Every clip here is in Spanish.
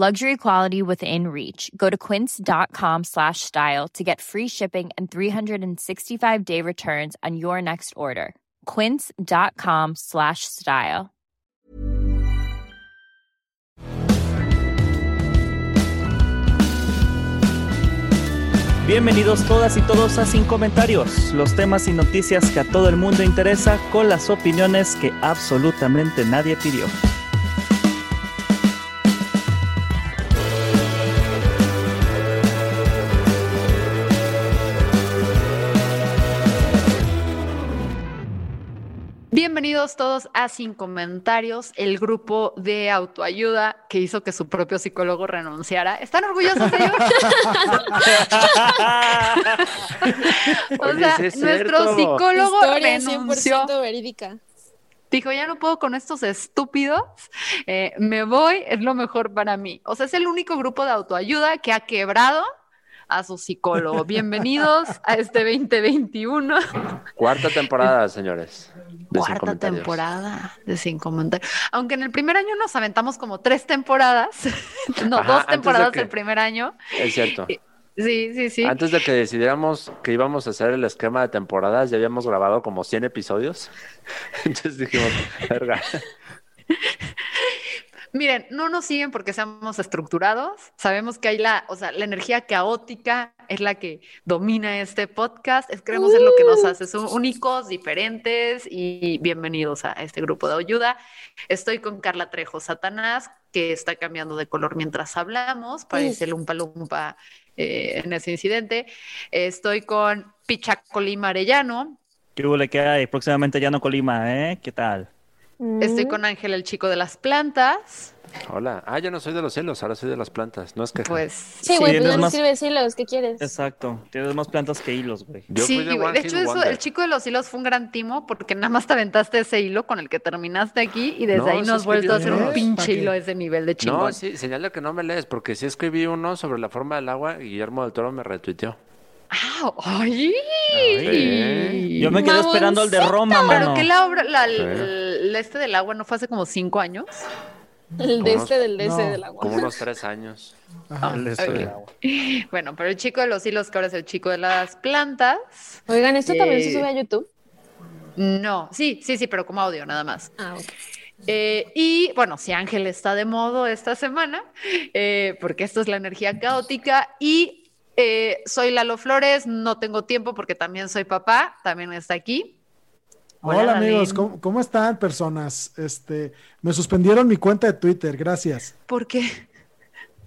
Luxury quality within reach. Go to quince.com slash style to get free shipping and 365 day returns on your next order. Quince.com slash style. Bienvenidos todas y todos a Sin Comentarios, los temas y noticias que a todo el mundo interesa con las opiniones que absolutamente nadie pidió. Bienvenidos todos a Sin Comentarios, el grupo de autoayuda que hizo que su propio psicólogo renunciara. ¿Están orgullosos de ellos? o sea, nuestro cierto. psicólogo Historia renunció. 100% verídica. Dijo, ya no puedo con estos estúpidos, eh, me voy, es lo mejor para mí. O sea, es el único grupo de autoayuda que ha quebrado a su psicólogo. Bienvenidos a este 2021. Cuarta temporada, señores. de Cuarta temporada de Sin Comentarios. Aunque en el primer año nos aventamos como tres temporadas, no, Ajá, dos temporadas que- el primer año. Es cierto. Sí, sí, sí. Antes de que decidiéramos que íbamos a hacer el esquema de temporadas, ya habíamos grabado como 100 episodios. Entonces dijimos, verga. Miren, no nos siguen porque seamos estructurados. Sabemos que hay la, o sea, la energía caótica es la que domina este podcast. Es, creemos en lo que nos hace son únicos, diferentes y bienvenidos a este grupo de ayuda. Estoy con Carla Trejo Satanás, que está cambiando de color mientras hablamos. Parece lumpa lumpa eh, en ese incidente. Estoy con Picha Colima Arellano. ¿Qué hubo le queda? Y próximamente ya no Colima, ¿eh? ¿Qué tal? Estoy con Ángel, el chico de las plantas. Hola. Ah, ya no soy de los cielos, ahora soy de las plantas. No es que. Pues Sí, güey, Sí, pues no más- hilos, ¿qué quieres? Exacto. Tienes más plantas que hilos, güey. Yo sí, fui de De hecho, eso, el chico de los hilos fue un gran timo porque nada más te aventaste ese hilo con el que terminaste aquí y desde No, ahí sí no has vuelto a hacer un pinche hilo a ese nivel de chingón. No, sí, señal de que no me lees, porque sí escribí uno sobre la forma del agua y Guillermo del Toro me retuiteó. ¡Ah! ¡Ay! Sí. Yo me quedé esperando el de Roma, Pero mano. que la obra, la, Sí. El, este del agua no fue hace como cinco años. El de este del de ese no, del agua. Como unos tres años. Ajá. El este del agua. Bueno, pero el chico de los hilos, que ahora es el chico de las plantas. Oigan, ¿esto también se Eh, sube a YouTube? No, sí, sí, sí, pero como audio nada más. Ah, ok. Eh, y bueno, si Ángel está de modo esta semana, eh, porque esto es la energía caótica. Y eh, soy Lalo Flores, no tengo tiempo porque también soy papá, también está aquí. Hola, Hola, amigos. ¿cómo, cómo están personas? Este, me suspendieron mi cuenta de Twitter, gracias. ¿Por qué?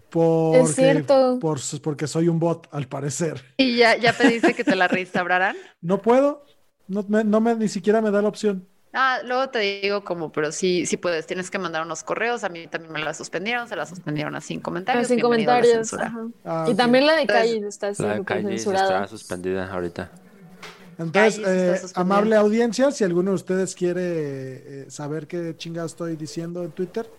Porque, cierto. por- porque soy un bot, al parecer. Y ya, ya pediste que te la reinstaurarán. No puedo, no me, no me- ni siquiera me da la opción. Ah, luego te digo como, pero sí, sí puedes, tienes que mandar unos correos. A mí también me la suspendieron, se la suspendieron a sin comentarios. Pero sin Bienvenido a la comentarios. Ah, Y también la de calle está La siendo calle censurada. está suspendida ahorita. Entonces, eh, amable audiencia, si alguno de ustedes quiere eh, saber qué chingado estoy diciendo en Twitter,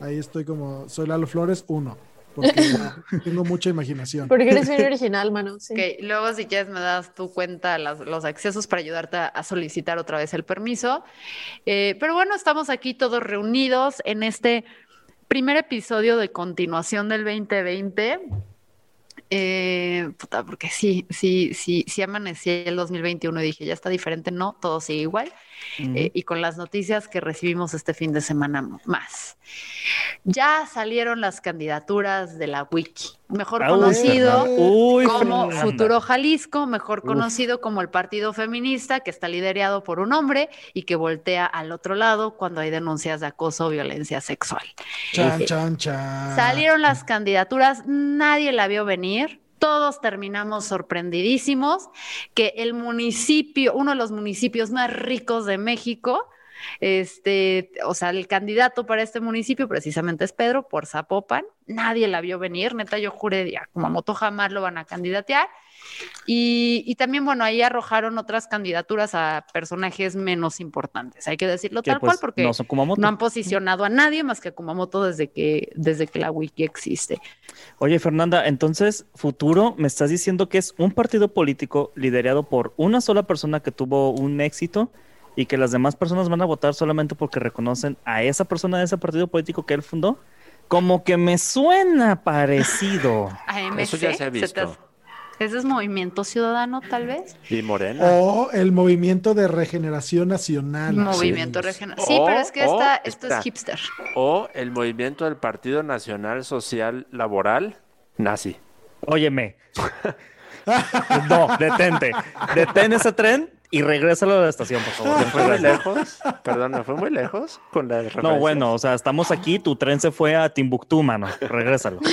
ahí estoy como, soy Lalo Flores 1, porque tengo mucha imaginación. Porque eres bien original, mano. Sí. Ok, luego si quieres me das tu cuenta, las- los accesos para ayudarte a, a solicitar otra vez el permiso. Eh, pero bueno, estamos aquí todos reunidos en este primer episodio de continuación del 2020. Eh, puta, porque sí, sí, sí, sí amanecí el 2021 y dije, ya está diferente, no, todo sigue igual. Eh, y con las noticias que recibimos este fin de semana más. Ya salieron las candidaturas de la Wiki, mejor Ah, conocido Uy, como Fernanda. Futuro Jalisco, mejor Uf. conocido como el Partido Feminista, que está liderado por un hombre y que voltea al otro lado cuando hay denuncias de acoso o violencia sexual. Chan, chan, chan. Salieron las candidaturas, nadie la vio venir. Todos terminamos sorprendidísimos que el municipio, uno de los municipios más ricos de México, Este, o sea, el candidato para este municipio precisamente es Pedro por Zapopan. Nadie la vio venir, neta, yo juré, ya, Kumamoto jamás lo van a candidatear. Y, y también, bueno, ahí arrojaron otras candidaturas a personajes menos importantes, hay que decirlo Que, tal pues, cual, porque no han posicionado a nadie más que a Kumamoto desde que, desde que la wiki existe. Oye, Fernanda, entonces, Futuro, me estás diciendo que es un partido político liderado por una sola persona que tuvo un éxito y que las demás personas van a votar solamente porque reconocen a esa persona de ese partido político que él fundó. Como que me suena parecido. AMC, Eso ya se ha te- visto. Ese es Movimiento Ciudadano, tal vez. Y Morena. O el movimiento de regeneración nacional. Movimiento Sí. Regional. Sí, O- pero es que esta, esto es hipster. O el movimiento del Partido Nacional Social Laboral nazi. Óyeme. No, detente. Detén ese tren y regrésalo a la estación, por favor. ¿Me fue muy lejos? Perdón, ¿me fue muy lejos con la No, bueno, o sea, estamos aquí, tu tren se fue a Timbuktu, mano. Regrésalo.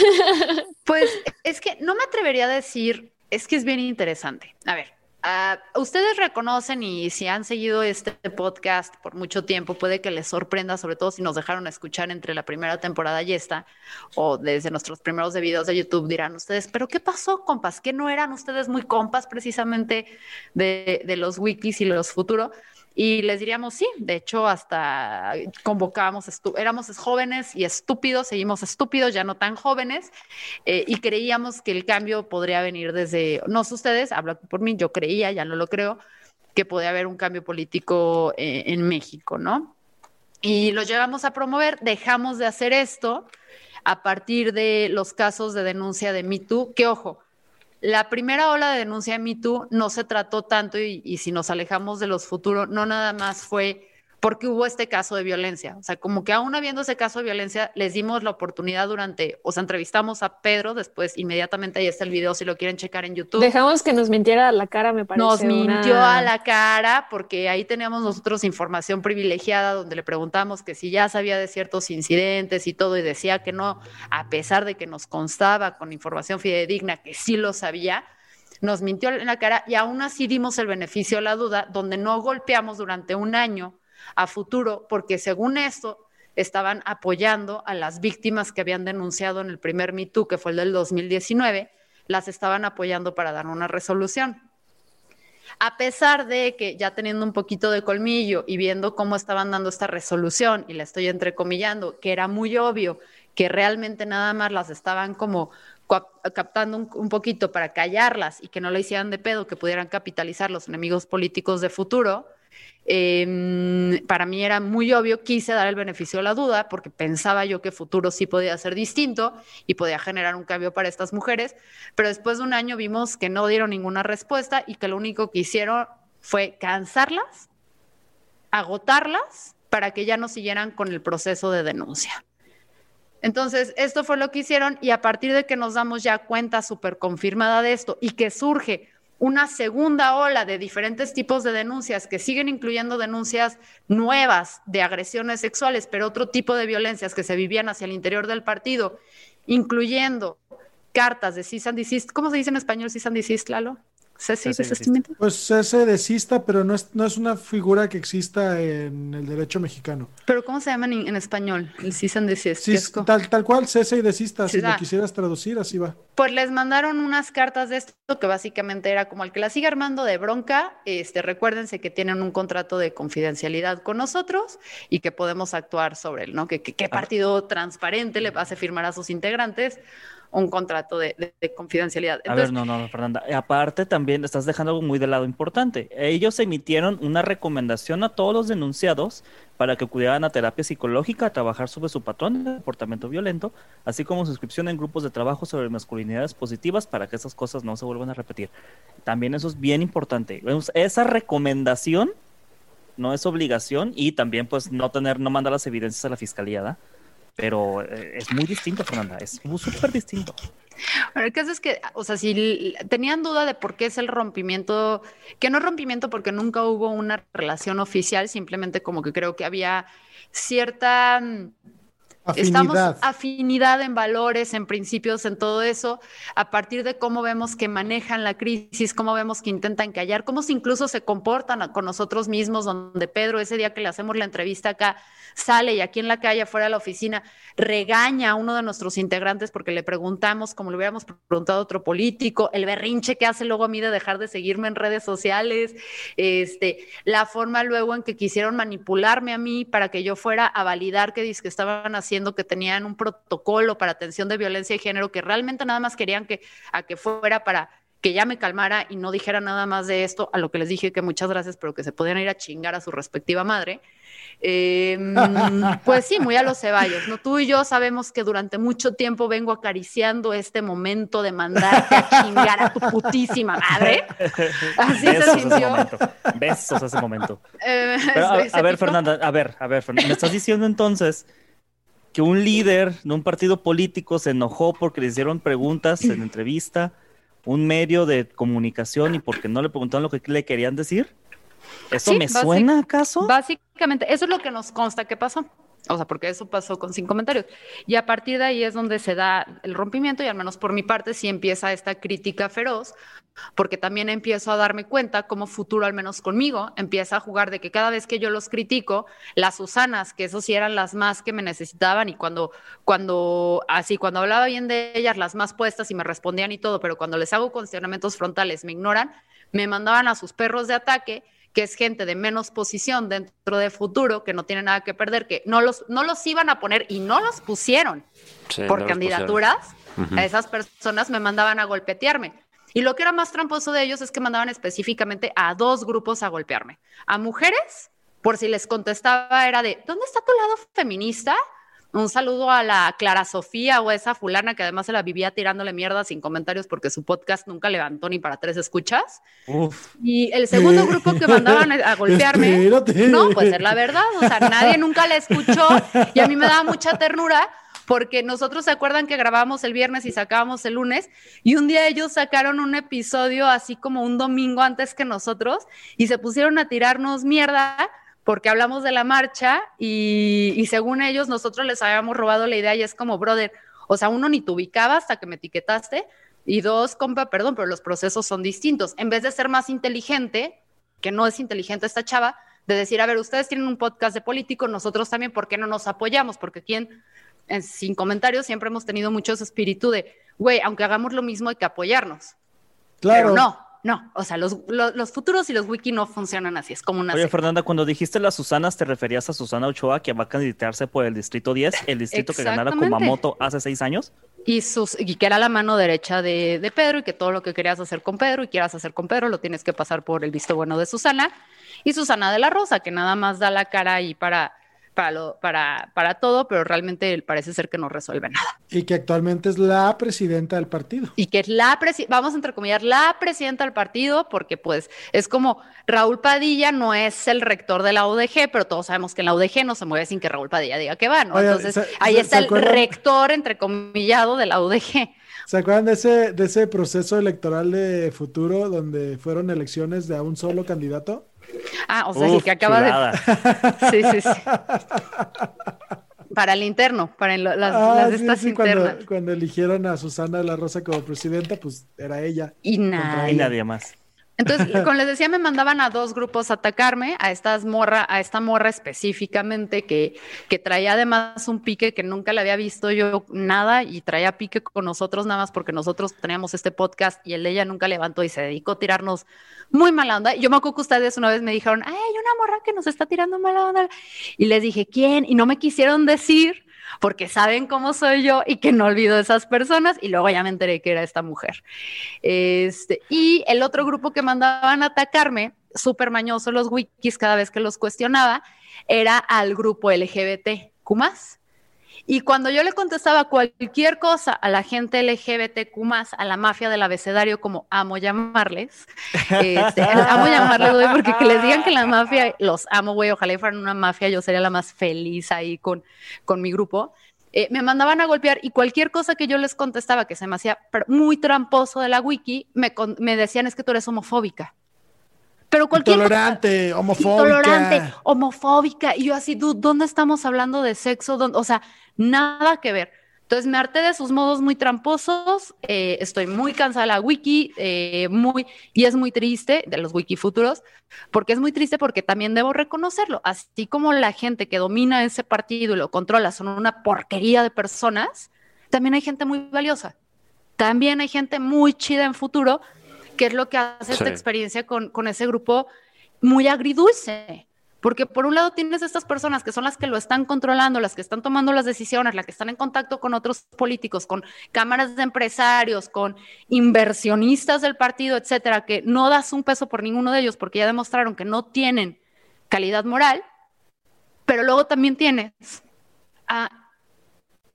Pues es que no me atrevería a decir, es que es bien interesante. A ver, ah, ustedes reconocen y si han seguido este podcast por mucho tiempo, puede que les sorprenda, sobre todo si nos dejaron escuchar entre la primera temporada y esta, o desde nuestros primeros de videos de YouTube, dirán ustedes, pero ¿qué pasó, compas? ¿Que no eran ustedes muy compas precisamente de, de los wikis y los futuros? Y les diríamos, sí, de hecho, hasta convocábamos, éramos jóvenes y estúpidos, seguimos estúpidos, ya no tan jóvenes, eh, y creíamos que el cambio podría venir desde, no sé ustedes, hablo por mí, yo creía, ya no lo creo, que podía haber un cambio político eh, en México, ¿no? Y lo llevamos a promover, dejamos de hacer esto a partir de los casos de denuncia de MeToo, que ojo, la primera ola de denuncia de MeToo no se trató tanto y, y si nos alejamos de los futuros, no nada más fue porque hubo este caso de violencia. O sea, como que aún habiendo ese caso de violencia, les dimos la oportunidad durante, o sea, entrevistamos a Pedro, después inmediatamente ahí está el video si lo quieren checar en YouTube. Dejamos que nos mintiera a la cara, me parece. Nos mintió una- a la cara porque ahí teníamos nosotros información privilegiada donde le preguntamos que si ya sabía de ciertos incidentes y todo y decía que no, a pesar de que nos constaba con información fidedigna que sí lo sabía, nos mintió en la cara y aún así dimos el beneficio a la duda donde no golpeamos durante un año a futuro porque según esto estaban apoyando a las víctimas que habían denunciado en el primer Me que fue el del 2019, las estaban apoyando para dar una resolución. A pesar de que ya teniendo un poquito de colmillo y viendo cómo estaban dando esta resolución, y la estoy entrecomillando, que era muy obvio que realmente nada más las estaban como captando un, poquito para callarlas y que no le hicieran de pedo, que pudieran capitalizar los enemigos políticos de futuro, eh, para mí era muy obvio, quise dar el beneficio de la duda porque pensaba yo que futuro sí podía ser distinto y podía generar un cambio para estas mujeres, pero después de un año vimos que no dieron ninguna respuesta y que lo único que hicieron fue cansarlas, agotarlas para que ya no siguieran con el proceso de denuncia. Entonces, esto fue lo que hicieron y a partir de que nos damos ya cuenta súper confirmada de esto y que surge una segunda ola de diferentes tipos de denuncias que siguen incluyendo denuncias nuevas de agresiones sexuales, pero otro tipo de violencias que se vivían hacia el interior del partido, incluyendo cartas de cease and desist. ¿Cómo se dice en español cease and Lalo? ¿Cese y Cese y desist. desistimiento? Pues ese desista, pero no es, no es una figura que exista en el derecho mexicano. Pero ¿cómo se llama en, en español? El cease and desist. Sí, tal, tal cual, cese y desista, si lo da. quisieras traducir, así va. Pues les mandaron unas cartas de esto que básicamente era como el que la sigue armando de bronca. Este, recuérdense que tienen un contrato de confidencialidad con nosotros y que podemos actuar sobre él, ¿no? Que, que- qué partido transparente le hace firmar a sus integrantes un contrato de, de- de confidencialidad. A Entonces, ver, no, no, no, Fernanda. Aparte, también estás dejando algo muy de lado importante. Ellos emitieron una recomendación a todos los denunciados para que acudieran a terapia psicológica, a trabajar sobre su patrón de comportamiento violento, así como suscripción en grupos de trabajo sobre masculinidades positivas para que esas cosas no se vuelvan a repetir. También eso es bien importante. Vemos, Esa recomendación no es obligación y también pues no tener, no mandar las evidencias a la fiscalía, ¿da? Pero eh, es muy distinto, Fernanda, es súper distinto. Bueno, el caso es que, o sea, si tenían duda de por qué es el rompimiento, que no es rompimiento porque nunca hubo una relación oficial, simplemente como que creo que había cierta, mm, Estamos afinidad. en valores, en principios, en todo eso, a partir de cómo vemos que manejan la crisis, cómo vemos que intentan callar, cómo incluso se comportan con nosotros mismos, donde Pedro ese día que le hacemos la entrevista acá sale y aquí en la calle, afuera de la oficina, regaña a uno de nuestros integrantes porque le preguntamos, como le hubiéramos preguntado a otro político, el berrinche que hace luego a mí de dejar de seguirme en redes sociales, este, la forma luego en que quisieron manipularme a mí para que yo fuera a validar que, que estaban haciendo que tenían un protocolo para atención de violencia de género, que realmente nada más querían que, a que fuera para que ya me calmara y no dijera nada más de esto, a lo que les dije que muchas gracias, pero que se podían ir a chingar a su respectiva madre. Em, pues sí, muy a los ceballos, ¿no? Tú y yo sabemos que durante mucho tiempo vengo acariciando este momento de mandarte a chingar a tu putísima madre. Así Besos se sintió. Ese. Besos ese momento. Eh, a, ver, Fernanda, a ver, a ver, Fernanda, me estás diciendo entonces que un líder de un partido político se enojó porque le hicieron preguntas en entrevista, un medio de comunicación y porque no le preguntaron lo que le querían decir? ¿Eso me suena acaso? Básicamente, eso es lo que nos consta que pasó. O sea, porque eso pasó con sin comentarios. Y a partir de ahí es donde se da el rompimiento y al menos por mi parte sí empieza esta crítica feroz, porque también empiezo a darme cuenta como futuro, al menos conmigo, empieza a jugar de que cada vez que yo los critico, las Susanas, que eso sí eran las más que me necesitaban y cuando, cuando, así, cuando hablaba bien de ellas, las más puestas y me respondían y todo, pero cuando les hago cuestionamientos frontales me ignoran, me mandaban a sus perros de ataque que es gente de menos posición dentro de futuro, que no tiene nada que perder, que no los, no los iban a poner y no los pusieron por candidaturas, a esas personas me mandaban a golpetearme. Y lo que era más tramposo de ellos es que mandaban específicamente a dos grupos a golpearme. A mujeres, por si les contestaba, era de, ¿dónde está tu lado feminista? Un saludo a la Clara Sofía o esa fulana que además se la vivía tirándole mierda sin comentarios porque su podcast nunca levantó ni para tres escuchas. Y el segundo grupo que mandaban a golpearme, no, pues es la verdad, o sea, nadie nunca la escuchó y a mí me daba mucha ternura porque nosotros se acuerdan que grabábamos el viernes y sacábamos el lunes y un día ellos sacaron un episodio así como un domingo antes que nosotros y se pusieron a tirarnos mierda porque hablamos de la marcha y, según ellos nosotros les habíamos robado la idea y es como, brother, o sea, uno ni te ubicaba hasta que me etiquetaste y dos, compa, perdón, pero los procesos son distintos. En vez de ser más inteligente, que no es inteligente esta chava, de decir, a ver, ustedes tienen un podcast de político, nosotros también, ¿por qué no nos apoyamos? Porque aquí en, sin comentarios siempre hemos tenido mucho ese espíritu de, güey, aunque hagamos lo mismo hay que apoyarnos. Claro. Pero no, no, o sea, los, futuros y los wiki no funcionan así, es como una... Oye, Fernanda, cuando dijiste las Susanas, ¿te referías a Susana Ochoa, que va a candidatearse por el Distrito 10, el distrito que ganara Kumamoto hace seis años? Y, sus, y que era la mano derecha de, de Pedro y que todo lo que querías hacer con Pedro y quieras hacer con Pedro lo tienes que pasar por el visto bueno de Susana. Y Susana de la Rosa, que nada más da la cara ahí para para, lo, para, para todo, pero realmente parece ser que no resuelve nada. Y que actualmente es la presidenta del partido. Y que es la, vamos a entrecomillar, la presidenta del partido, porque pues es como Raúl Padilla no es el rector de la UDG, pero todos sabemos que en la UDG no se mueve sin que Raúl Padilla diga que va, ¿no? Entonces ahí está el rector entrecomillado de la UDG. ¿Se acuerdan de ese, de ese proceso electoral de futuro donde fueron elecciones de a un solo candidato? Ah, o sea, sí, que acaba de. Sí, sí, sí. Para el interno, para las, ah, de estas internas. Cuando, eligieron a Susana de la Rosa como presidenta, pues era ella. Y nadie. Y nadie más. Entonces, como les decía, me mandaban a dos grupos a atacarme, a estas morra, a esta morra específicamente que, que traía además un pique que nunca le había visto yo nada y traía pique con nosotros nada más porque nosotros teníamos este podcast y el de ella nunca levantó y se dedicó a tirarnos muy mala onda. Yo me acuerdo que ustedes una vez me dijeron, ay, hay una morra que nos está tirando mala onda. Y les dije, ¿quién? Y no me quisieron decir porque saben cómo soy yo y que no olvido esas personas y luego ya me enteré que era esta mujer. Este, y el otro grupo que mandaban a atacarme, súper mañoso los wikis cada vez que los cuestionaba, era al grupo LGBT, ¿Cumas? Y cuando yo le contestaba cualquier cosa a la gente LGBTQ a la mafia del abecedario, como amo llamarles, este, amo llamarles, güey, porque que les digan que la mafia, los amo, güey, ojalá fueran una mafia, yo sería la más feliz ahí con, con mi grupo. Eh, me mandaban a golpear y cualquier cosa que yo les contestaba que se me hacía muy tramposo de la wiki, me, me decían es que tú eres homofóbica. Pero cualquier Intolerante, homofóbica. intolerante, homofóbica. Y yo así, dude, ¿dónde estamos hablando de sexo? ¿Dónde? O sea, nada que ver. Entonces me harté de sus modos muy tramposos, eh, estoy muy cansada de la wiki, eh, muy, y es muy triste de los wiki futuros, porque es muy triste porque también debo reconocerlo, así como la gente que domina ese partido y lo controla son una porquería de personas, también hay gente muy valiosa, también hay gente muy chida en futuro, que es lo que hace esta Sí. experiencia con, con ese grupo muy agridulce. Porque por un lado tienes estas personas que son las que lo están controlando, las que están tomando las decisiones, las que están en contacto con otros políticos, con cámaras de empresarios, con inversionistas del partido, etcétera, que no das un peso por ninguno de ellos porque ya demostraron que no tienen calidad moral. Pero luego también tienes, a,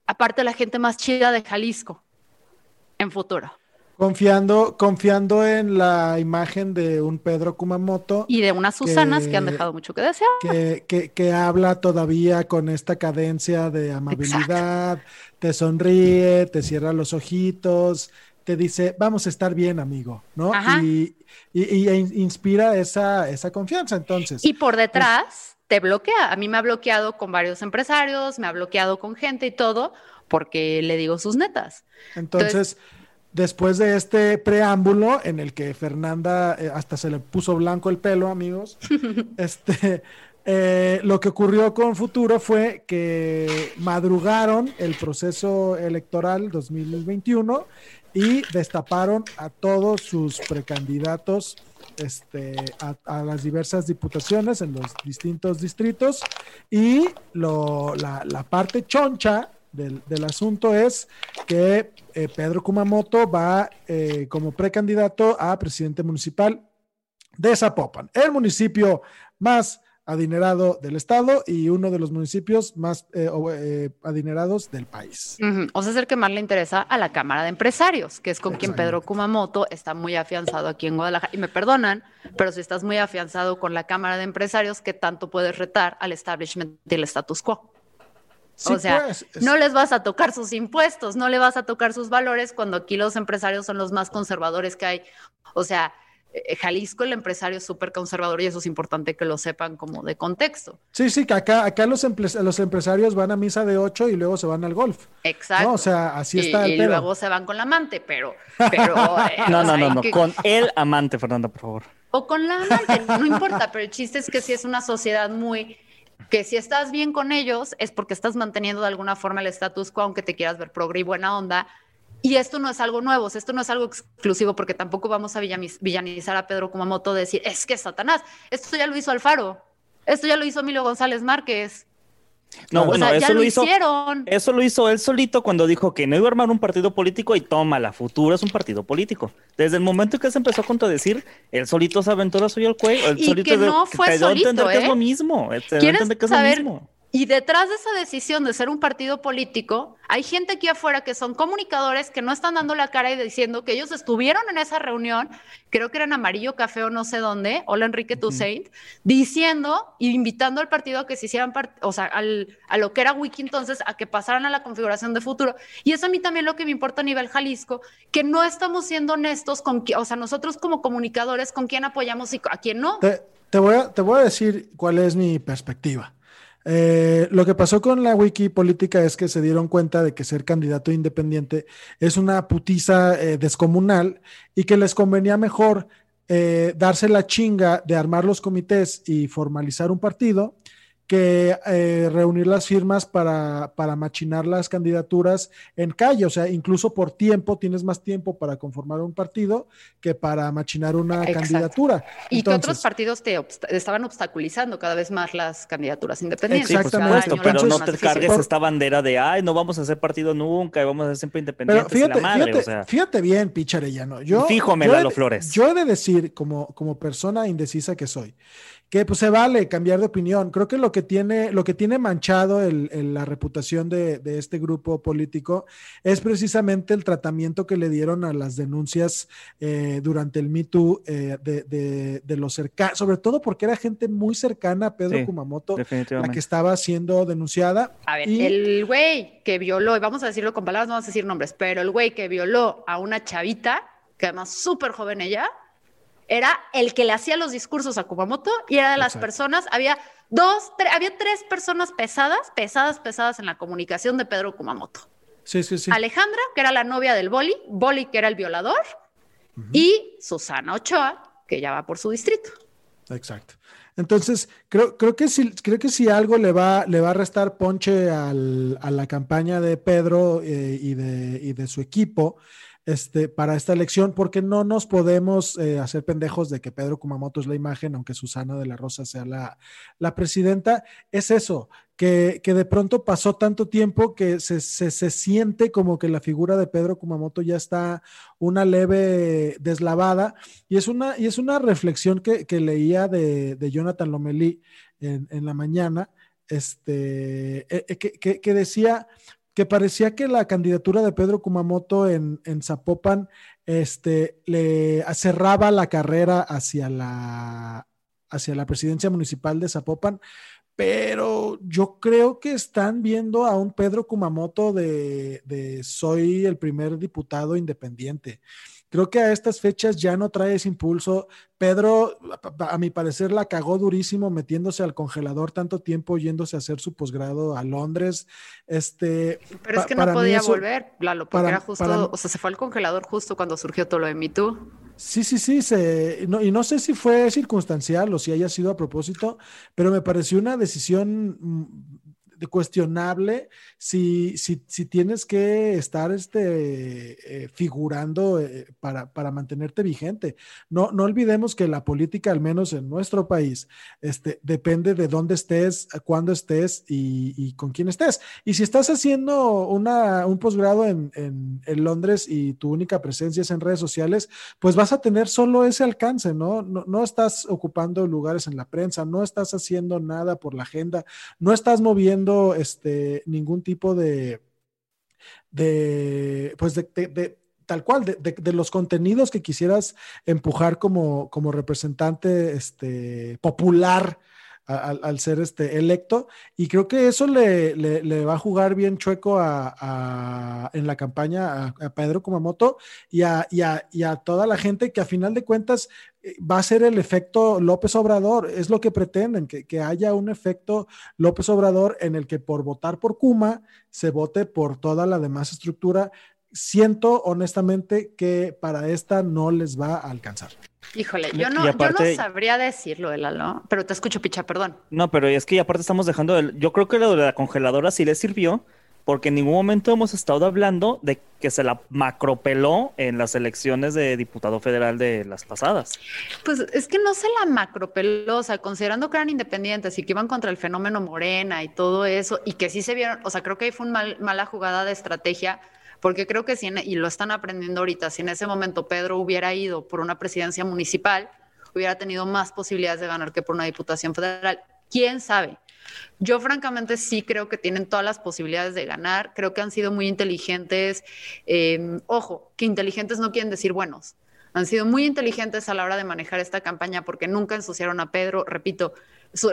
aparte, la gente más chida de Jalisco en futuro. Confiando, confiando en la imagen de un Pedro Kumamoto Y de unas Susanas que, han dejado mucho que desear. que, que, que habla todavía con esta cadencia de amabilidad, te sonríe, te cierra los ojitos, te dice, vamos a estar bien, amigo, ¿no? Ajá. Y, y- y in- inspira esa, esa confianza. Entonces, Y por detrás te bloquea. A mí me ha bloqueado con varios empresarios, me ha bloqueado con gente y todo, porque le digo sus netas. Entonces, después de este preámbulo en el que Fernanda eh, hasta se le puso blanco el pelo, amigos, este, eh, lo que ocurrió con Futuro fue que madrugaron el proceso electoral 2021 y destaparon a todos sus precandidatos este, a, a las diversas diputaciones en los distintos distritos y lo, la, la parte choncha del, del asunto es que eh, Pedro Kumamoto va eh, como precandidato a presidente municipal de Zapopan, el municipio más adinerado del estado y uno de los municipios más eh, eh, adinerados del país. Ujú. O sea, es el que más le interesa a la Cámara de Empresarios, que es con quien Pedro. Kumamoto está muy afianzado aquí en Guadalajara. Y me perdonan, pero si estás muy afianzado con la Cámara de Empresarios, ¿qué tanto puedes retar al establishment del status quo? Sí, o sea, pues, es- no les vas a tocar sus impuestos, no le vas a tocar sus valores cuando aquí los empresarios son los más conservadores que hay. O sea, eh, Jalisco el empresario es súper conservador y eso es importante que lo sepan como de contexto. sí, sí, que acá, acá los, empre- los empresarios van a misa de 8 y luego se van al golf. Exacto. No, o sea, así está y, el y pedo. luego se van con la amante, pero, pero eh, No, no, sea, no, no. que- Con el amante, Fernanda, por favor. o con la amante, no importa, pero el chiste es que si es una sociedad muy que si estás bien con ellos es porque estás manteniendo de alguna forma el status quo, aunque te quieras ver progre y buena onda. Y esto no es algo nuevo, esto no es algo exclusivo, porque tampoco vamos a villaniz- villanizar a Pedro Kumamoto de decir, es que es Satanás. Esto ya lo hizo Alfaro, esto ya lo hizo Emilio González Márquez. No, o bueno, sea, eso lo, lo hizo. hicieron. Eso lo hizo él solito cuando dijo que no iba a armar un partido político y toma, la futura es un partido político. Desde el momento en que se empezó a contradecir, él solito se aventó la suya al cuello. él Y solito que no fue te dio a solito, entender que es ¿eh? lo mismo. te dio a ¿Quieres entender que es saber? lo mismo. Y detrás de esa decisión de ser un partido político, hay gente aquí afuera que son comunicadores que no están dando la cara y diciendo que ellos estuvieron en esa reunión, creo que era en Amarillo Café o no sé dónde, hola Enrique Toussaint, diciendo y invitando al partido a que se hicieran, o sea, al- a lo que era Wiki entonces, a que pasaran a la configuración de futuro. Y eso a mí también lo que me importa a nivel Jalisco, que no estamos siendo honestos con, o sea, nosotros como comunicadores, con quién apoyamos y a quién no. Te, te voy a, te voy a decir cuál es mi perspectiva. Eh, lo que pasó con la wiki política es que se dieron cuenta de que ser candidato independiente es una putiza eh, descomunal y que les convenía mejor eh, darse la chinga de armar los comités y formalizar un partido que eh, reunir las firmas para, para machinar las candidaturas en calle. O sea, incluso por tiempo, tienes más tiempo para conformar un partido que para machinar una Exacto. candidatura. Y que otros partidos te estaban obstaculizando cada vez más las candidaturas independientes. Sí, por Exactamente. supuesto, pero no te cargues Por- esta bandera de, ay, no vamos a hacer partido nunca y vamos a ser siempre Pero independientes y fíjate, la madre, fíjate, o sea. fíjate bien, pinche Arellano. Yo, Fíjome, yo Lalo de- Flores. Yo he de decir, como, como persona indecisa que soy, que pues se vale cambiar de opinión. Creo que lo que tiene, lo que tiene manchado el- el- la reputación de, de este grupo político es precisamente el tratamiento que le dieron a las denuncias eh, durante el Me Too eh, de, de- de los cercanos, sobre todo porque era gente muy cercana a Pedro Sí, Kumamoto, la que estaba siendo denunciada. A ver, y- el güey que violó, y vamos a decirlo con palabras, no vamos a decir nombres, pero el güey que violó a una chavita, que además súper joven ella, era el que le hacía los discursos a Kumamoto y era de las personas, había dos, había tres personas pesadas, pesadas, pesadas en la comunicación de Pedro Kumamoto. Sí, sí, sí. Alejandra, que era la novia del Boli, Boli, que era el violador, y Susana Ochoa, que ya va por su distrito. Exacto. Entonces, creo, creo, que si, creo que si algo le va, le va a restar ponche al, a la campaña de Pedro eh, y, de, y de su equipo, este, para esta elección, porque no nos podemos eh, hacer pendejos de que Pedro Kumamoto es la imagen, aunque Susana de la Rosa sea la, presidenta. Es eso, que, de pronto pasó tanto tiempo que se, se, se, siente como que la figura de Pedro Kumamoto ya está una leve deslavada. Y es una, y es una reflexión que, leía de, Jonathan Lomelí en, en la mañana, este, eh, que, que decía que parecía que la candidatura de Pedro Kumamoto en, en Zapopan este, le cerraba la carrera hacia la, hacia la presidencia municipal de Zapopan, pero yo creo que están viendo a un Pedro Kumamoto de, de soy el primer diputado independiente. Creo que a estas fechas ya no trae ese impulso. Pedro, a mi parecer, la cagó durísimo metiéndose al congelador tanto tiempo yéndose a hacer su posgrado a Londres. Este, Pero es que no podía eso, volver, Lalo, porque para, era justo, para, o sea, se fue al congelador justo cuando surgió todo lo de Me Too. Sí, sí, sí, se, no, y no sé si fue circunstancial o si haya sido a propósito, pero me pareció una decisión cuestionable si, si, si, tienes que estar este, eh, figurando eh, para, para, mantenerte vigente. No, no olvidemos que la política, al menos en nuestro país, este, depende de dónde estés, cuándo estés y, con quién estés. Y si estás haciendo una, un posgrado en, en, en, Londres y tu única presencia es en redes sociales, pues vas a tener solo ese alcance, ¿no? No, no estás ocupando lugares en la prensa, no estás haciendo nada por la agenda, no estás moviendo este, ningún tipo de, de pues de, tal cual, de, de, de, los contenidos que quisieras empujar como, como representante este, popular al, ser este electo. Y creo que eso le, va a jugar bien chueco en la campaña a, Pedro Kumamoto y a, y, y a toda la gente que a final de cuentas eh, va a ser el efecto López Obrador, es lo que pretenden, que, que, haya un efecto López Obrador en el que por votar por Kuma se vote por toda la demás estructura. Siento honestamente que para esta no les va a alcanzar. Híjole, yo no, aparte, yo no sabría decirlo, pero te escucho, Picha, perdón. No, pero es que aparte estamos dejando, el, yo creo que lo de la congeladora sí le sirvió, porque en ningún momento hemos estado hablando de que se la macropeló en las elecciones de diputado federal de las pasadas. Pues es que no se la macropeló, o sea, considerando que eran independientes y que iban contra el fenómeno Morena y todo eso, y que sí se vieron, o sea, creo que ahí fue una mal, mala jugada de estrategia porque creo que si, en, y lo están aprendiendo ahorita, si en ese momento Pedro hubiera ido por una presidencia municipal, hubiera tenido más posibilidades de ganar que por una diputación federal. ¿Quién sabe? Yo francamente sí creo que tienen todas las posibilidades de ganar, creo que han sido muy inteligentes. Eh, ojo, que inteligentes no quieren decir buenos. Han sido muy inteligentes a la hora de manejar esta campaña porque nunca ensuciaron a Pedro. Repito,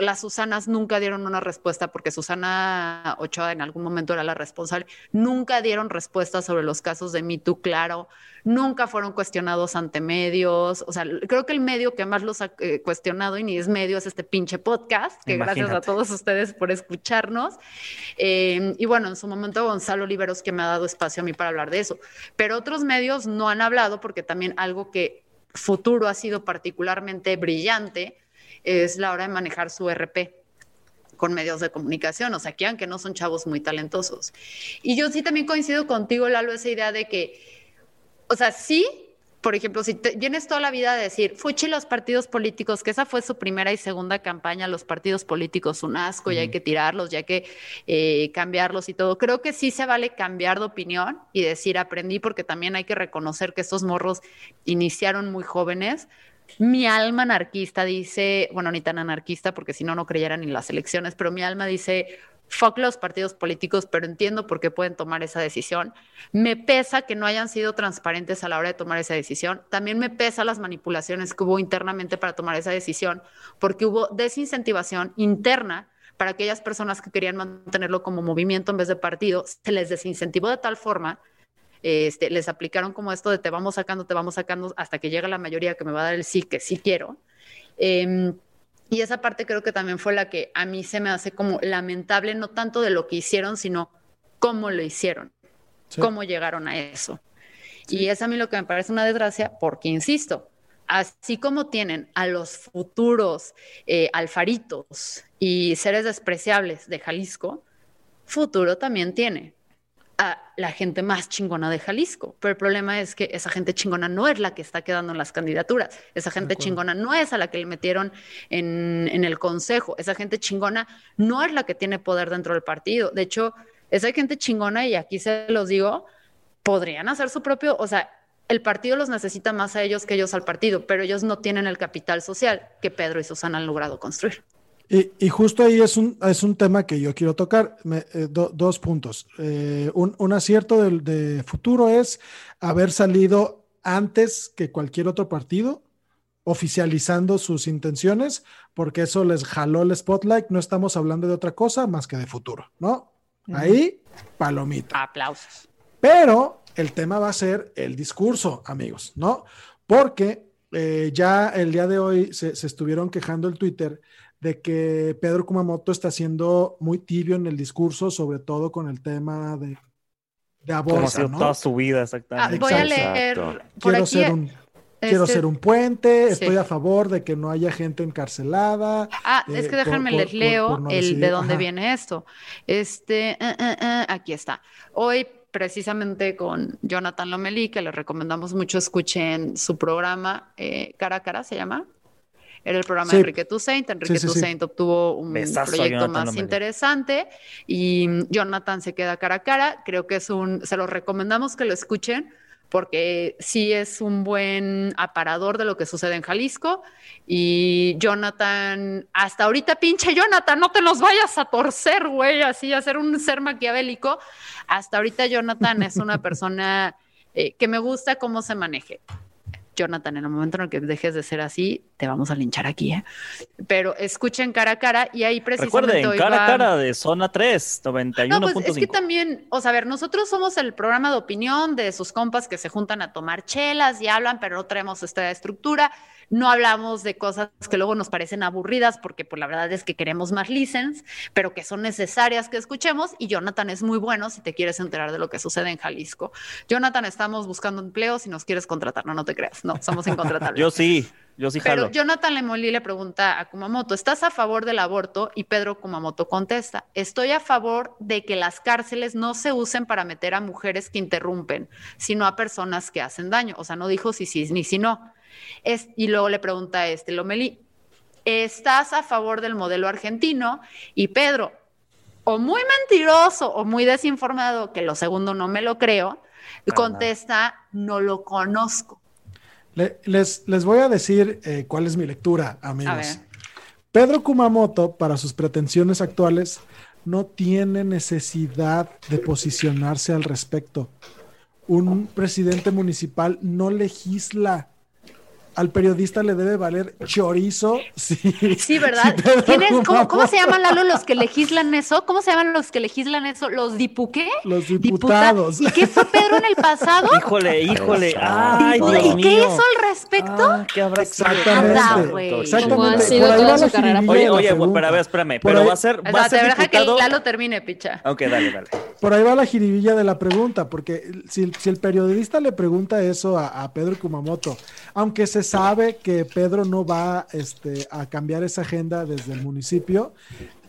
las Susanas nunca dieron una respuesta porque Susana Ochoa en algún momento era la responsable. Nunca dieron respuesta sobre los casos de Me Too, claro. Nunca fueron cuestionados ante medios. O sea, creo que el medio que más los ha eh, cuestionado y ni es medio es este pinche podcast, que Imagínate. gracias a todos ustedes por escucharnos. Eh, y bueno, en su momento Gonzalo Oliveros que me ha dado espacio a mí para hablar de eso. Pero otros medios no han hablado porque también algo que futuro ha sido particularmente brillante es la hora de manejar su RP con medios de comunicación, o sea, que aunque no son chavos muy talentosos. Y yo sí también coincido contigo, Lalo, esa idea de que, o sea, sí, por ejemplo, si te, vienes toda la vida a decir, fuchi los partidos políticos, que esa fue su primera y segunda campaña, los partidos políticos, un asco, mm. ya hay que tirarlos, ya hay que eh, cambiarlos y todo. Creo que sí se vale cambiar de opinión y decir, aprendí, porque también hay que reconocer que estos morros iniciaron muy jóvenes, mi alma anarquista dice, bueno, ni tan anarquista porque si no, no creyeran en las elecciones, pero mi alma dice, fuck los partidos políticos, pero entiendo por qué pueden tomar esa decisión. Me pesa que no hayan sido transparentes a la hora de tomar esa decisión. También me pesa las manipulaciones que hubo internamente para tomar esa decisión, porque hubo desincentivación interna para aquellas personas que querían mantenerlo como movimiento en vez de partido. Se les desincentivó de tal forma este, les aplicaron como esto de te vamos sacando, te vamos sacando hasta que llega la mayoría que me va a dar el sí, que sí quiero. Em, y esa parte creo que también fue la que a mí se me hace como lamentable, no tanto de lo que hicieron, sino cómo lo hicieron, cómo llegaron a eso. Y es a mí lo que me parece una desgracia, porque insisto, así como tienen a los futuros eh, alfaritos y seres despreciables de Jalisco, futuro también tiene a la gente más chingona de Jalisco. Pero el problema es que esa gente chingona no es la que está quedando en las candidaturas. Esa gente chingona no es a la que le metieron en, en, el consejo. Esa gente chingona no es la que tiene poder dentro del partido. De hecho, esa gente chingona, y aquí se los digo, podrían hacer su propio, o sea, el partido los necesita más a ellos que ellos al partido, pero ellos no tienen el capital social que Pedro y Susana han logrado construir. Y, justo ahí es un, es un tema que yo quiero tocar, eh, dos puntos. Eh, un, acierto de, futuro es haber salido antes que cualquier otro partido, oficializando sus intenciones, porque eso les jaló el spotlight. No estamos hablando de otra cosa más que de futuro, ¿no? Ahí, palomita. Aplausos. Pero el tema va a ser el discurso, amigos, ¿no? Porque eh, ya el día de hoy se, estuvieron quejando el Twitter de que Pedro Kumamoto está siendo muy tibio en el discurso, sobre todo con el tema de, de aborto. toda su vida, exactamente. Ah, voy a leer. quiero ser un Quiero este ser un puente, estoy a favor de que no haya gente encarcelada. Ah, es que eh, déjenme les leo el de dónde viene esto. Este, eh, eh, aquí está. Hoy precisamente con Jonathan Lomelí, que le recomendamos mucho, escuchen su programa, Cara a Cara se llama. Era el programa de Enrique Toussaint. Enrique Toussaint obtuvo un proyecto más interesante y Jonathan se queda cara a cara. Creo que es un, se lo recomendamos que lo escuchen porque sí es un buen aparador de lo que sucede en Jalisco. Y Jonathan, hasta ahorita, pinche Jonathan, no te los vayas a torcer, güey, así, a ser un ser maquiavélico. Hasta ahorita Jonathan es una persona eh, que me gusta cómo se maneje. Jonathan, en el momento en el que dejes de ser así, te vamos a linchar aquí, ¿eh? Pero escuchen cara a cara y ahí precisamente. Recuerden, cara a cara de zona 3, 91.5. No, pues es que también, o sea, a ver, nosotros somos el programa de opinión de sus compas que se juntan a tomar chelas y hablan, pero no traemos esta estructura no hablamos de cosas que luego nos parecen aburridas porque pues la verdad es que queremos más listens, pero que son necesarias que escuchemos y Jonathan es muy bueno si te quieres enterar de lo que sucede en Jalisco. Jonathan, estamos buscando empleo si nos quieres contratar, no, no te creas, no, somos incontratables. Yo sí. Yo sí Pero Jonathan Lemolí le pregunta a Kumamoto, ¿estás a favor del aborto? Y Pedro Kumamoto contesta, estoy a favor de que las cárceles no se usen para meter a mujeres que interrumpen, sino a personas que hacen daño. O sea, no dijo si sí ni si no y luego le pregunta a este Lomelí, ¿estás a favor del modelo argentino? Y Pedro, o muy mentiroso o muy desinformado, que lo segundo no me lo creo, contesta, no lo conozco. les, les, voy a decir eh, cuál es mi lectura, amigos. Pedro Kumamoto, para sus pretensiones actuales, no tiene necesidad de posicionarse al respecto. Un presidente municipal no legisla al periodista le debe valer chorizo. Sí, sí ¿verdad? cómo, se llaman, Lalo, los que legislan eso? ¿Cómo se llaman los que legislan eso? ¿Los dipuqué? Los diputados. ¿Y qué fue Pedro en el pasado? Híjole, híjole. Ay, Dios ¿Y qué hizo al respecto? Ah, ¿Qué habrá Exactamente. Exactamente. Por ahí va la carrera. Oye, oye, pero a ver, espérame. Pero va a ser. Va a ser deja que Lalo termine, picha. Ok, dale, dale. Por ahí va la jiribilla de la pregunta, porque si, si el periodista le pregunta eso a, a Pedro Kumamoto, aunque se sabe que Pedro no va este, a cambiar esa agenda desde el municipio,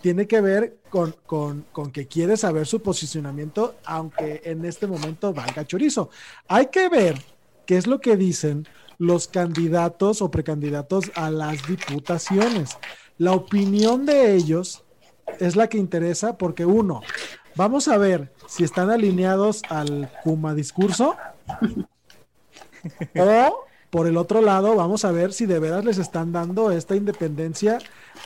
tiene que ver con, que quiere saber su posicionamiento, aunque en este momento valga chorizo. Hay que ver qué es lo que dicen los candidatos o precandidatos a las diputaciones. La opinión de ellos es la que interesa porque uno, vamos a ver si están alineados al Kuma discurso o por el otro lado, vamos a ver si de veras les están dando esta independencia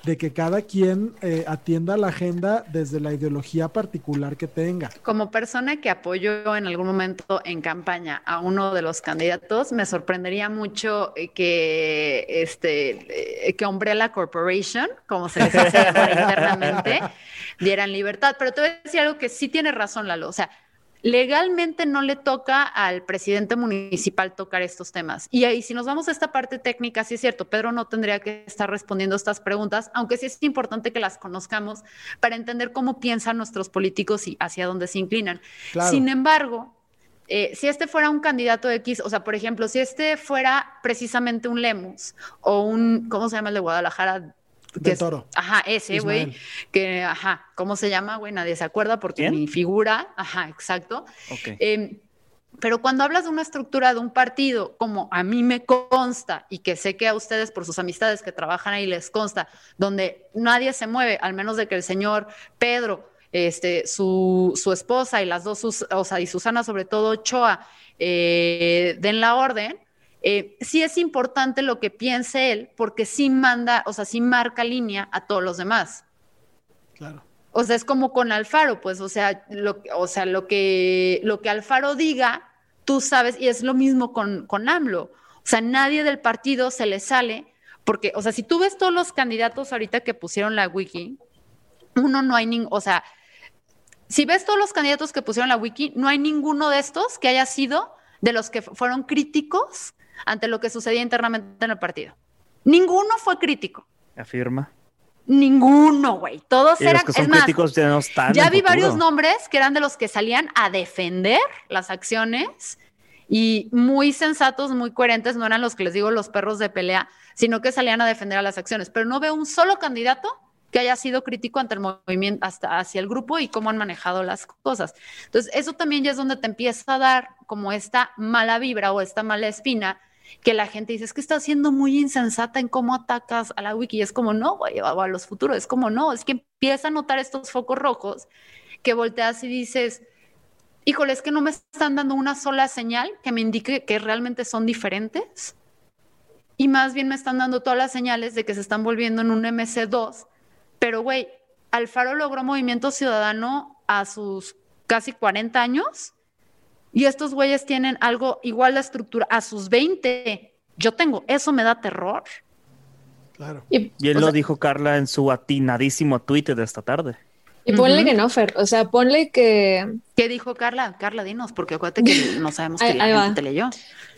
de que cada quien eh, atienda la agenda desde la ideología particular que tenga. Como persona que apoyó en algún momento en campaña a uno de los candidatos, me sorprendería mucho eh, que este eh, que Umbrella Corporation, como se les hace internamente, dieran libertad. Pero te voy a decir algo que sí tiene razón, Lalo. O sea, legalmente no le toca al presidente municipal tocar estos temas. Y ahí, si nos vamos a esta parte técnica, sí es cierto, Pedro no tendría que estar respondiendo estas preguntas, aunque sí es importante que las conozcamos para entender cómo piensan nuestros políticos y hacia dónde se inclinan. Sin embargo, eh, si este fuera un candidato X, o sea, por ejemplo, si este fuera precisamente un Lemus o un, ¿cómo se llama el de Guadalajara? De toro. Ajá, ese, güey. Que, ajá, ¿cómo se llama, güey? Nadie se acuerda porque mi figura, ajá, exacto. Em, pero cuando hablas de una estructura de un partido, como a mí me consta y que sé que a ustedes por sus amistades que trabajan ahí les consta, donde nadie se mueve, al menos de que el señor Pedro, este, su, su esposa y las dos, o sea, y Susana sobre todo, Choa, eh, den la orden, eh, sí es importante lo que piense él, porque sí manda, o sea, sí marca línea a todos los demás. Claro. O sea, es como con Alfaro, pues, o sea, lo, o sea, lo que, lo que Alfaro diga, tú sabes, y es lo mismo con, con AMLO. O sea, nadie del partido se le sale, porque, o sea, si tú ves todos los candidatos ahorita que pusieron la wiki, uno no hay ningún, o sea, si ves todos los candidatos que pusieron la wiki, no hay ninguno de estos que haya sido de los que fueron críticos ante lo que sucedía internamente en el partido. Ninguno fue crítico. Afirma. Ninguno, güey. Todos eran. Los que son críticos ya no están. Ya vi varios nombres que eran de los que salían a defender las acciones y muy sensatos, muy coherentes. No eran los que les digo los perros de pelea, sino que salían a defender a las acciones. Pero no veo un solo candidato que haya sido crítico ante el movimiento, hasta hacia el grupo y cómo han manejado las cosas. Entonces, eso también ya es donde te empieza a dar como esta mala vibra o esta mala espina que la gente dice, es que está siendo muy insensata en cómo atacas a la wiki. Es como, no, güey, a los futuros, es como, no, es que empieza a notar estos focos rojos que volteas y dices, híjole, es que no me están dando una sola señal que me indique que realmente son diferentes. Y más bien me están dando todas las señales de que se están volviendo en un MC2. Pero, güey, Alfaro logró movimiento ciudadano a sus casi 40 años y estos güeyes tienen algo igual de estructura a sus 20. Yo tengo, eso me da terror. Claro. Y, él lo dijo Carla en su atinadísimo tweet de esta tarde. Y ponle que no, Fer. O sea, ponle que. ¿Qué dijo Carla? Carla, dinos, porque acuérdate que no sabemos que la gente te leyó.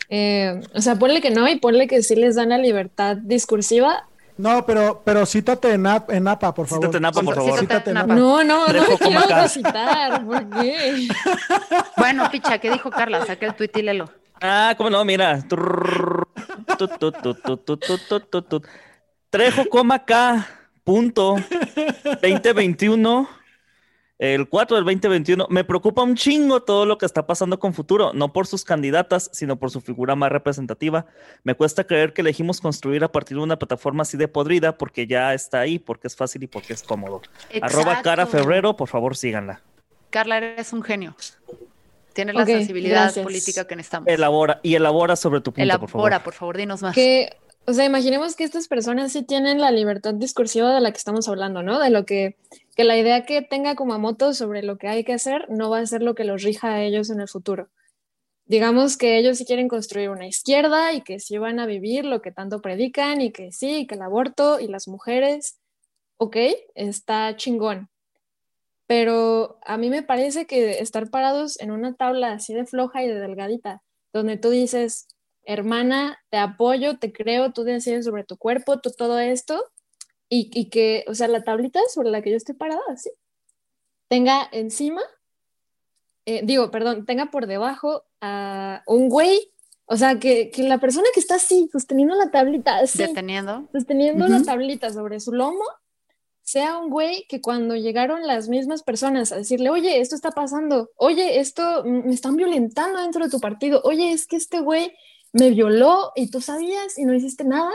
Eh, o sea, ponle que no y ponle que sí les dan la libertad discursiva no, pero, pero cítate en, en APA, por favor. Cítate en APA, por favor. Cítate en APA. No, no, no me quiero citar. ¿Por qué? bueno, picha, ¿qué dijo Carla? Saca el tuit y lelo. Ah, cómo no, mira. Trejo, coma K, punto, 2021 el 4 del 2021. Me preocupa un chingo todo lo que está pasando con Futuro, no por sus candidatas, sino por su figura más representativa. Me cuesta creer que elegimos construir a partir de una plataforma así de podrida porque ya está ahí, porque es fácil y porque es cómodo. Arroba cara febrero, por favor síganla. Carla, eres un genio. Tienes la sensibilidad política que necesitamos. Elabora y elabora sobre tu punto, por favor. por favor, dinos más. Que, o sea, imaginemos que estas personas sí tienen la libertad discursiva de la que estamos hablando, ¿no? De lo que que la idea que tenga Kumamoto sobre lo que hay que hacer no va a ser lo que los rija a ellos en el futuro. Digamos que ellos sí quieren construir una izquierda y que sí van a vivir lo que tanto predican y que sí, que el aborto y las mujeres, ok, está chingón. Pero a mí me parece que estar parados en una tabla así de floja y de delgadita, donde tú dices, hermana, te apoyo, te creo, tú decides sobre tu cuerpo, tú todo esto, y, que, o sea, la tablita sobre la que yo estoy parada, así, tenga encima, eh, digo, perdón, tenga por debajo a un güey, o sea, que, la persona que está así, sosteniendo la tablita, así, deteniendo, sosteniendo la tablita sobre su lomo, sea un güey que cuando llegaron las mismas personas a decirle, oye, esto está pasando, oye, esto me están violentando dentro de tu partido, oye, es que este güey me violó y tú sabías y no hiciste nada,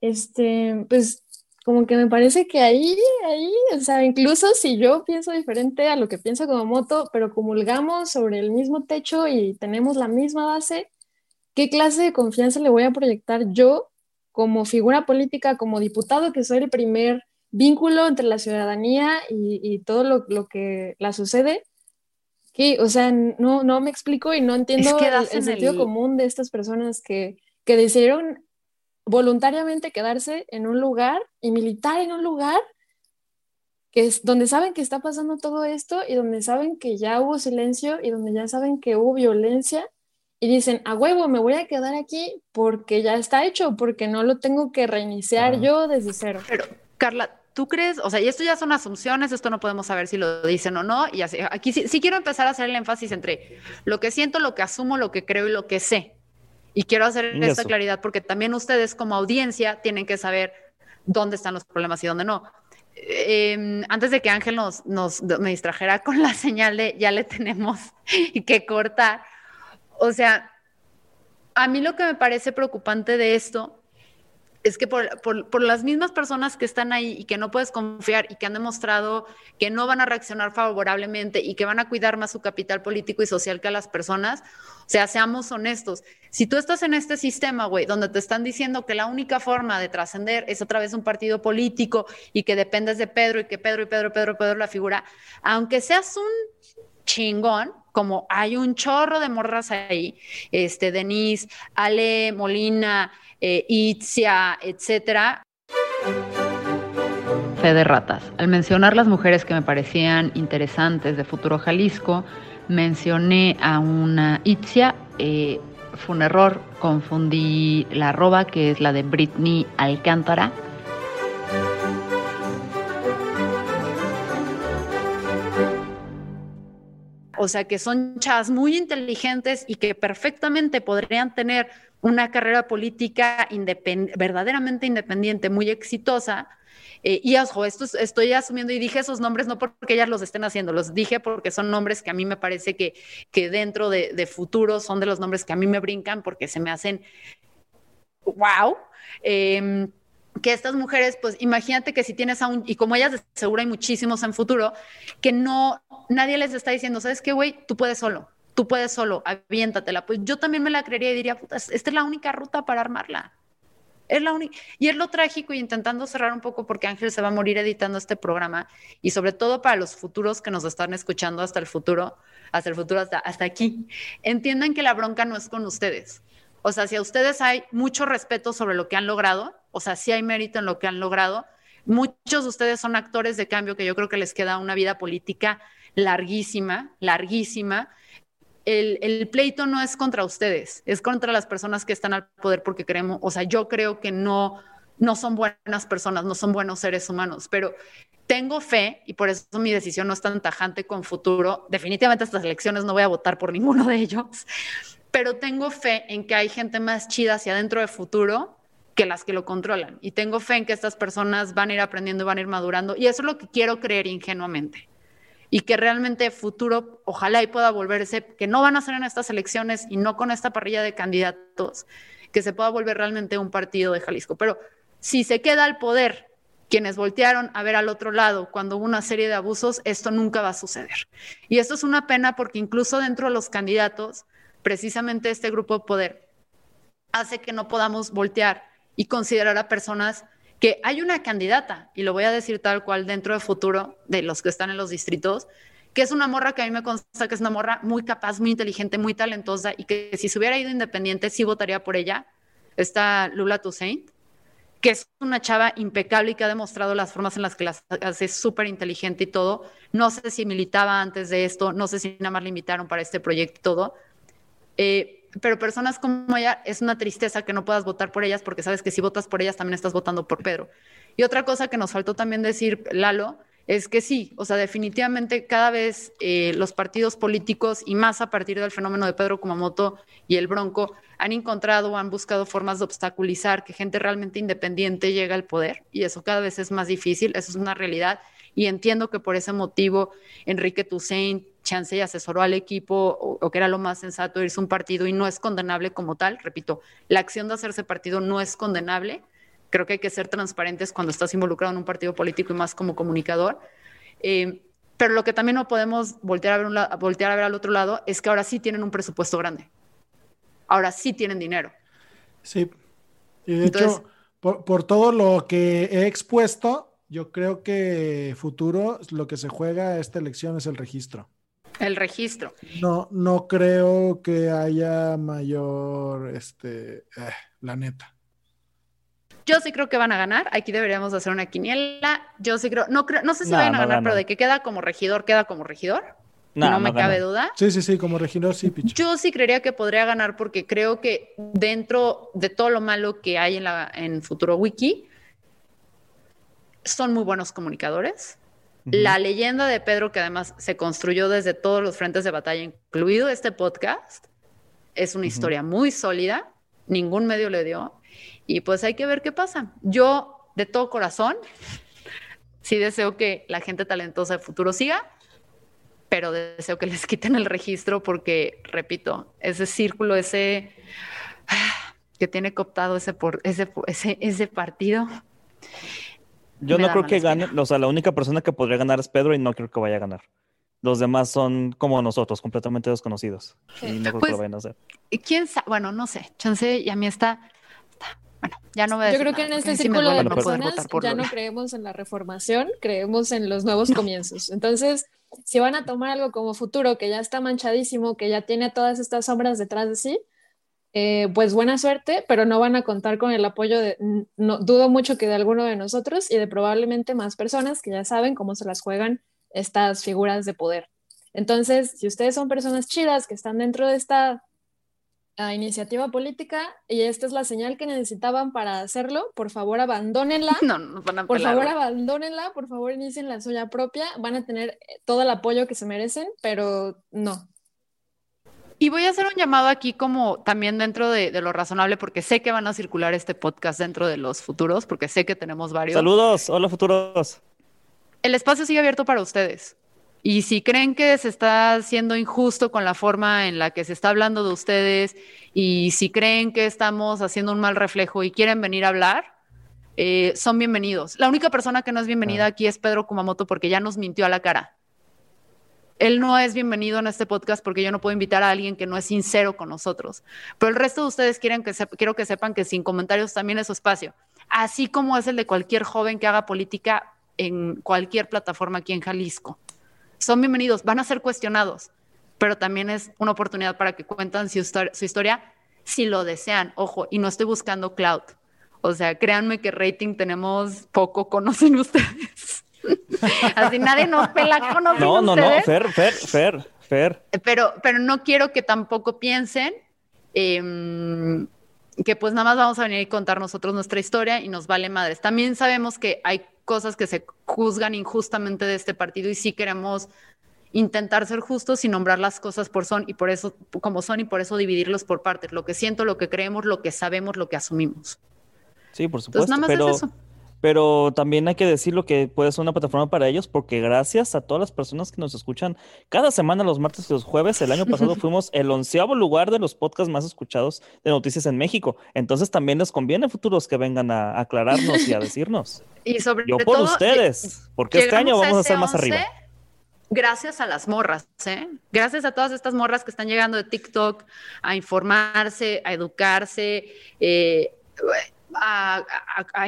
este, pues como que me parece que ahí, ahí, o sea, incluso si yo pienso diferente a lo que pienso como moto, pero comulgamos sobre el mismo techo y tenemos la misma base, ¿qué clase de confianza le voy a proyectar yo como figura política, como diputado, que soy el primer vínculo entre la ciudadanía y, todo lo, que la sucede? Que, o sea, no, no me explico y no entiendo el, sentido común de estas personas que, que decidieron voluntariamente quedarse en un lugar y militar en un lugar que es donde saben que está pasando todo esto y donde saben que ya hubo silencio y donde ya saben que hubo violencia y dicen, a huevo, me voy a quedar aquí porque ya está hecho, porque no lo tengo que reiniciar yo desde cero. Pero, Carla, ¿tú crees? O sea, y esto ya son asunciones, esto no podemos saber si lo dicen o no. Y así, aquí sí, quiero empezar a hacer el énfasis entre lo que siento, lo que asumo, lo que creo y lo que sé. Y quiero hacer esta claridad porque también ustedes como audiencia tienen que saber dónde están los problemas y dónde no. Em, antes de que Ángel nos, nos, me distrajera con la señal de ya le tenemos que cortar, o sea, a mí lo que me parece preocupante de esto es que por, por, las mismas personas que están ahí y que no puedes confiar y que han demostrado que no van a reaccionar favorablemente y que van a cuidar más su capital político y social que a las personas, o sea, seamos honestos. Si tú estás en este sistema, güey, donde te están diciendo que la única forma de trascender es a través de un partido político y que dependes de Pedro y que Pedro y Pedro, Pedro, Pedro la figura, aunque seas un chingón, como hay un chorro de morras ahí, este, Denise, Ale Molina, eh, Itzia, etcétera. Fe de ratas. Al mencionar las mujeres que me parecían interesantes de Futuro Jalisco, mencioné a una Itzia. Eh, fue un error, confundí la arroba que es la de Britney Alcántara O sea, que son chavas muy inteligentes y que perfectamente podrían tener una carrera política verdaderamente independiente, muy exitosa. Eh, y ojo, esto estoy asumiendo y dije esos nombres no porque ellas los estén haciendo, los dije porque son nombres que a mí me parece que, que dentro de, futuro son de los nombres que a mí me brincan porque se me hacen wow. Em, que estas mujeres, pues imagínate que si tienes aún, y como ellas de seguro hay muchísimos en futuro, que no, nadie les está diciendo, ¿sabes qué, güey? Tú puedes solo, tú puedes solo, aviéntatela. Pues yo también me la creería y diría, puta, esta es la única ruta para armarla. Es la única. Y es lo trágico y intentando cerrar un poco porque Ángel se va a morir editando este programa y sobre todo para los futuros que nos están escuchando hasta el futuro, hasta el futuro, hasta, hasta aquí. Entiendan que la bronca no es con ustedes. O sea, si a ustedes hay mucho respeto sobre lo que han logrado, o sea, si hay mérito en lo que han logrado, muchos de ustedes son actores de cambio que yo creo que les queda una vida política larguísima, larguísima. El, pleito no es contra ustedes, es contra las personas que están al poder porque creemos, o sea, yo creo que no, no son buenas personas, no son buenos seres humanos, pero tengo fe y por eso mi decisión no es tan tajante con futuro. Definitivamente estas elecciones no voy a votar por ninguno de ellos, pero tengo fe en que hay gente más chida hacia adentro de futuro que las que lo controlan. Y tengo fe en que estas personas van a ir aprendiendo y van a ir madurando. Y eso es lo que quiero creer ingenuamente y que realmente futuro ojalá y pueda volverse, que no van a ser en estas elecciones y no con esta parrilla de candidatos, que se pueda volver realmente un partido de Jalisco. Pero si se queda al poder quienes voltearon a ver al otro lado cuando hubo una serie de abusos, esto nunca va a suceder. Y esto es una pena porque incluso dentro de los candidatos, precisamente este grupo de poder hace que no podamos voltear y considerar a personas que hay una candidata, y lo voy a decir tal cual dentro de futuro de los que están en los distritos, que es una morra que a mí me consta que es una morra muy capaz, muy inteligente, muy talentosa, y que si se hubiera ido independiente sí votaría por ella. Está Lula Toussaint, que es una chava impecable y que ha demostrado las formas en las que las hace súper inteligente y todo. No sé si militaba antes de esto, no sé si nada más la invitaron para este proyecto y todo. Eh, pero personas como ella, es una tristeza que no puedas votar por ellas porque sabes que si votas por ellas también estás votando por Pedro. Y otra cosa que nos faltó también decir, Lalo, es que sí, o sea, definitivamente cada vez eh, los partidos políticos y más a partir del fenómeno de Pedro Kumamoto y el Bronco han encontrado o han buscado formas de obstaculizar que gente realmente independiente llegue al poder y eso cada vez es más difícil, eso es una realidad y entiendo que por ese motivo Enrique Toussaint chance y asesoró al equipo o, que era lo más sensato irse un partido y no es condenable como tal. Repito, la acción de hacerse partido no es condenable. Creo que hay que ser transparentes cuando estás involucrado en un partido político y más como comunicador. Eh, pero lo que también no podemos voltear a, ver un voltear a ver al otro lado es que ahora sí tienen un presupuesto grande. Ahora sí tienen dinero. Sí. Y de hecho, por, por todo lo que he expuesto, yo creo que futuro lo que se juega esta elección es el registro. El registro. No, no creo que haya mayor, este, eh, la neta. Yo sí creo que van a ganar. Aquí deberíamos hacer una quiniela. Yo sí creo, no creo, no sé si No, vayan a no ganar, pero de que queda como regidor, queda como regidor. No, No, no me cabe duda. Sí, sí, sí, como regidor, sí, Picho. Yo sí creería que podría ganar porque creo que dentro de todo lo malo que hay en, la, en Futuro Wiki, son muy buenos comunicadores. La leyenda de Pedro, que además se construyó desde todos los frentes de batalla, incluido este podcast, es una historia muy sólida, ningún medio le dio, y pues hay que ver qué pasa. Yo, de todo corazón, sí deseo que la gente talentosa de futuro siga, pero deseo que les quiten el registro porque, repito, ese círculo, ese ah, que tiene cooptado ese, por, ese, ese, ese partido. Yo Me no creo que espina. gane, o sea, la única persona que podría ganar es Pedro y no creo que vaya a ganar. Los demás son como nosotros, completamente desconocidos. Y no creo Pues, que lo vayan a hacer. ¿Y ¿Quién sabe? Bueno, no sé. Chance y a mí está. está- Bueno, ya no voy a Yo creo que en este porque sí me círculo de no personas ya no Lola. creemos en la reformación, creemos en los nuevos comienzos. Entonces, si van a tomar algo como futuro que ya está manchadísimo, que ya tiene todas estas sombras detrás de sí, eh, pues buena suerte, pero no van a contar con el apoyo de, no, dudo mucho que de alguno de nosotros y de probablemente más personas que ya saben cómo se las juegan estas figuras de poder. Entonces, si ustedes son personas chidas que están dentro de esta ah, iniciativa política y esta es la señal que necesitaban para hacerlo, por favor abandónenla. No, no van a Por favor, abandónenla, por favor, inicien la suya propia. Van a tener todo el apoyo que se merecen, pero no. Y voy a hacer un llamado aquí como también dentro de, de lo razonable, porque sé que van a circular este podcast dentro de los futuros, porque sé que tenemos varios. Saludos, hola futuros. El espacio sigue abierto para ustedes. Y si creen que se está siendo injusto con la forma en la que se está hablando de ustedes, y si creen que estamos haciendo un mal reflejo y quieren venir a hablar, eh, son bienvenidos. La única persona que no es bienvenida Ah. aquí es Pedro Kumamoto porque ya nos mintió a la cara. Él no es bienvenido en este podcast porque yo no puedo invitar a alguien que no es sincero con nosotros. Pero el resto de ustedes quieren que quiero que sepan que sin comentarios también es su espacio. Así como es el de cualquier joven que haga política en cualquier plataforma aquí en Jalisco. Son bienvenidos, van a ser cuestionados, pero también es una oportunidad para que cuentan su, su historia si lo desean. Ojo, y no estoy buscando cloud. O sea, créanme que rating tenemos poco, conocen ustedes. Así nadie nos pela, conocen No, no, no. Fer, Fer, Fer, Fer. Pero, pero no quiero que tampoco piensen em, que pues nada más vamos a venir y contar nosotros nuestra historia y nos vale madres. También sabemos que hay cosas que se juzgan injustamente de este partido y sí queremos intentar ser justos y nombrar las cosas por son y por eso como son y por eso dividirlos por partes, lo que siento, lo que creemos, lo que sabemos, lo que asumimos. Sí, por Entonces supuesto. nada más pero, es eso. Pero también hay que decirlo que puede ser una plataforma para ellos, porque gracias a todas las personas que nos escuchan cada semana, los martes y los jueves, el año pasado fuimos el onceavo lugar de los podcasts más escuchados de noticias en México. Entonces también les conviene futuros que vengan a aclararnos y a decirnos. Y sobre Yo por todo, ustedes, porque este año vamos a ese ser más 11 arriba. Gracias a las morras, ¿eh? Gracias a todas estas morras que están llegando de TikTok a informarse, a educarse, eh, a,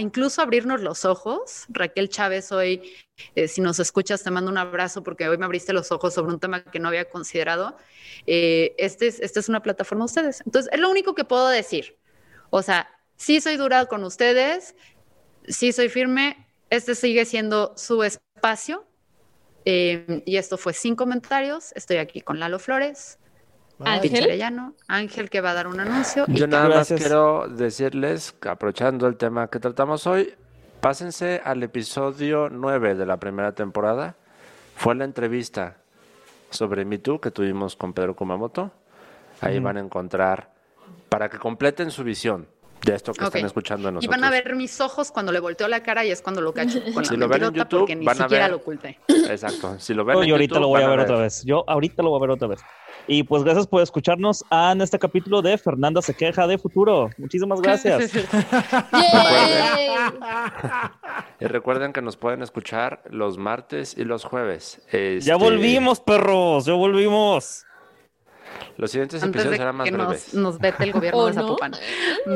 incluso abrirnos los ojos. Raquel Chávez, hoy, eh, si nos escuchas, te mando un abrazo porque hoy me abriste los ojos sobre un tema que no había considerado. Eh, este es, esta es una plataforma de ustedes. Entonces, es lo único que puedo decir. O sea, sí soy dura con ustedes, sí soy firme, este sigue siendo su espacio. Eh, y esto fue sin comentarios. Estoy aquí con Lalo Flores, Ángel. Arellano, Ángel que va a dar un anuncio. y Yo nada Gracias. más quiero decirles, aprovechando el tema que tratamos hoy, pásense al episodio 9 de la primera temporada. Fue la entrevista sobre Me Too que tuvimos con Pedro Kumamoto. Ahí van a encontrar, para que completen su visión de esto que Ok. están escuchando de Y nosotros. van a ver mis ojos cuando le volteo la cara y es cuando lo cacho con la Si lo ven en YouTube, porque ni van a siquiera ver- lo oculté. Exacto. Si lo ven Yo en ahorita YouTube, lo voy a van ver otra vez. Yo ahorita lo voy a ver otra vez. Y pues gracias por escucharnos en este capítulo de Fernanda se queja de futuro. Muchísimas gracias. Y recuerden que nos pueden escuchar los martes y los jueves. Ya Este, volvimos, perros, ya volvimos. Los siguientes Antes episodios serán más que breves. nos, nos vete el gobierno ¿O de no? Zapopan.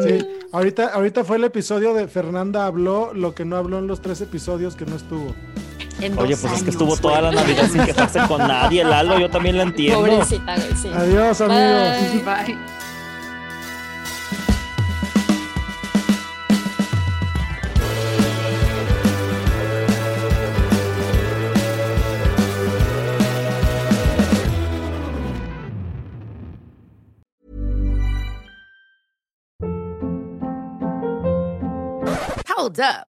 Sí, ahorita, ahorita fue el episodio de Fernanda habló lo que no habló en los tres episodios que no estuvo. Oye, pues es que estuvo toda la Navidad sin quejarse con nadie, El Lalo, yo también la entiendo. Adiós, amigos. Hold up.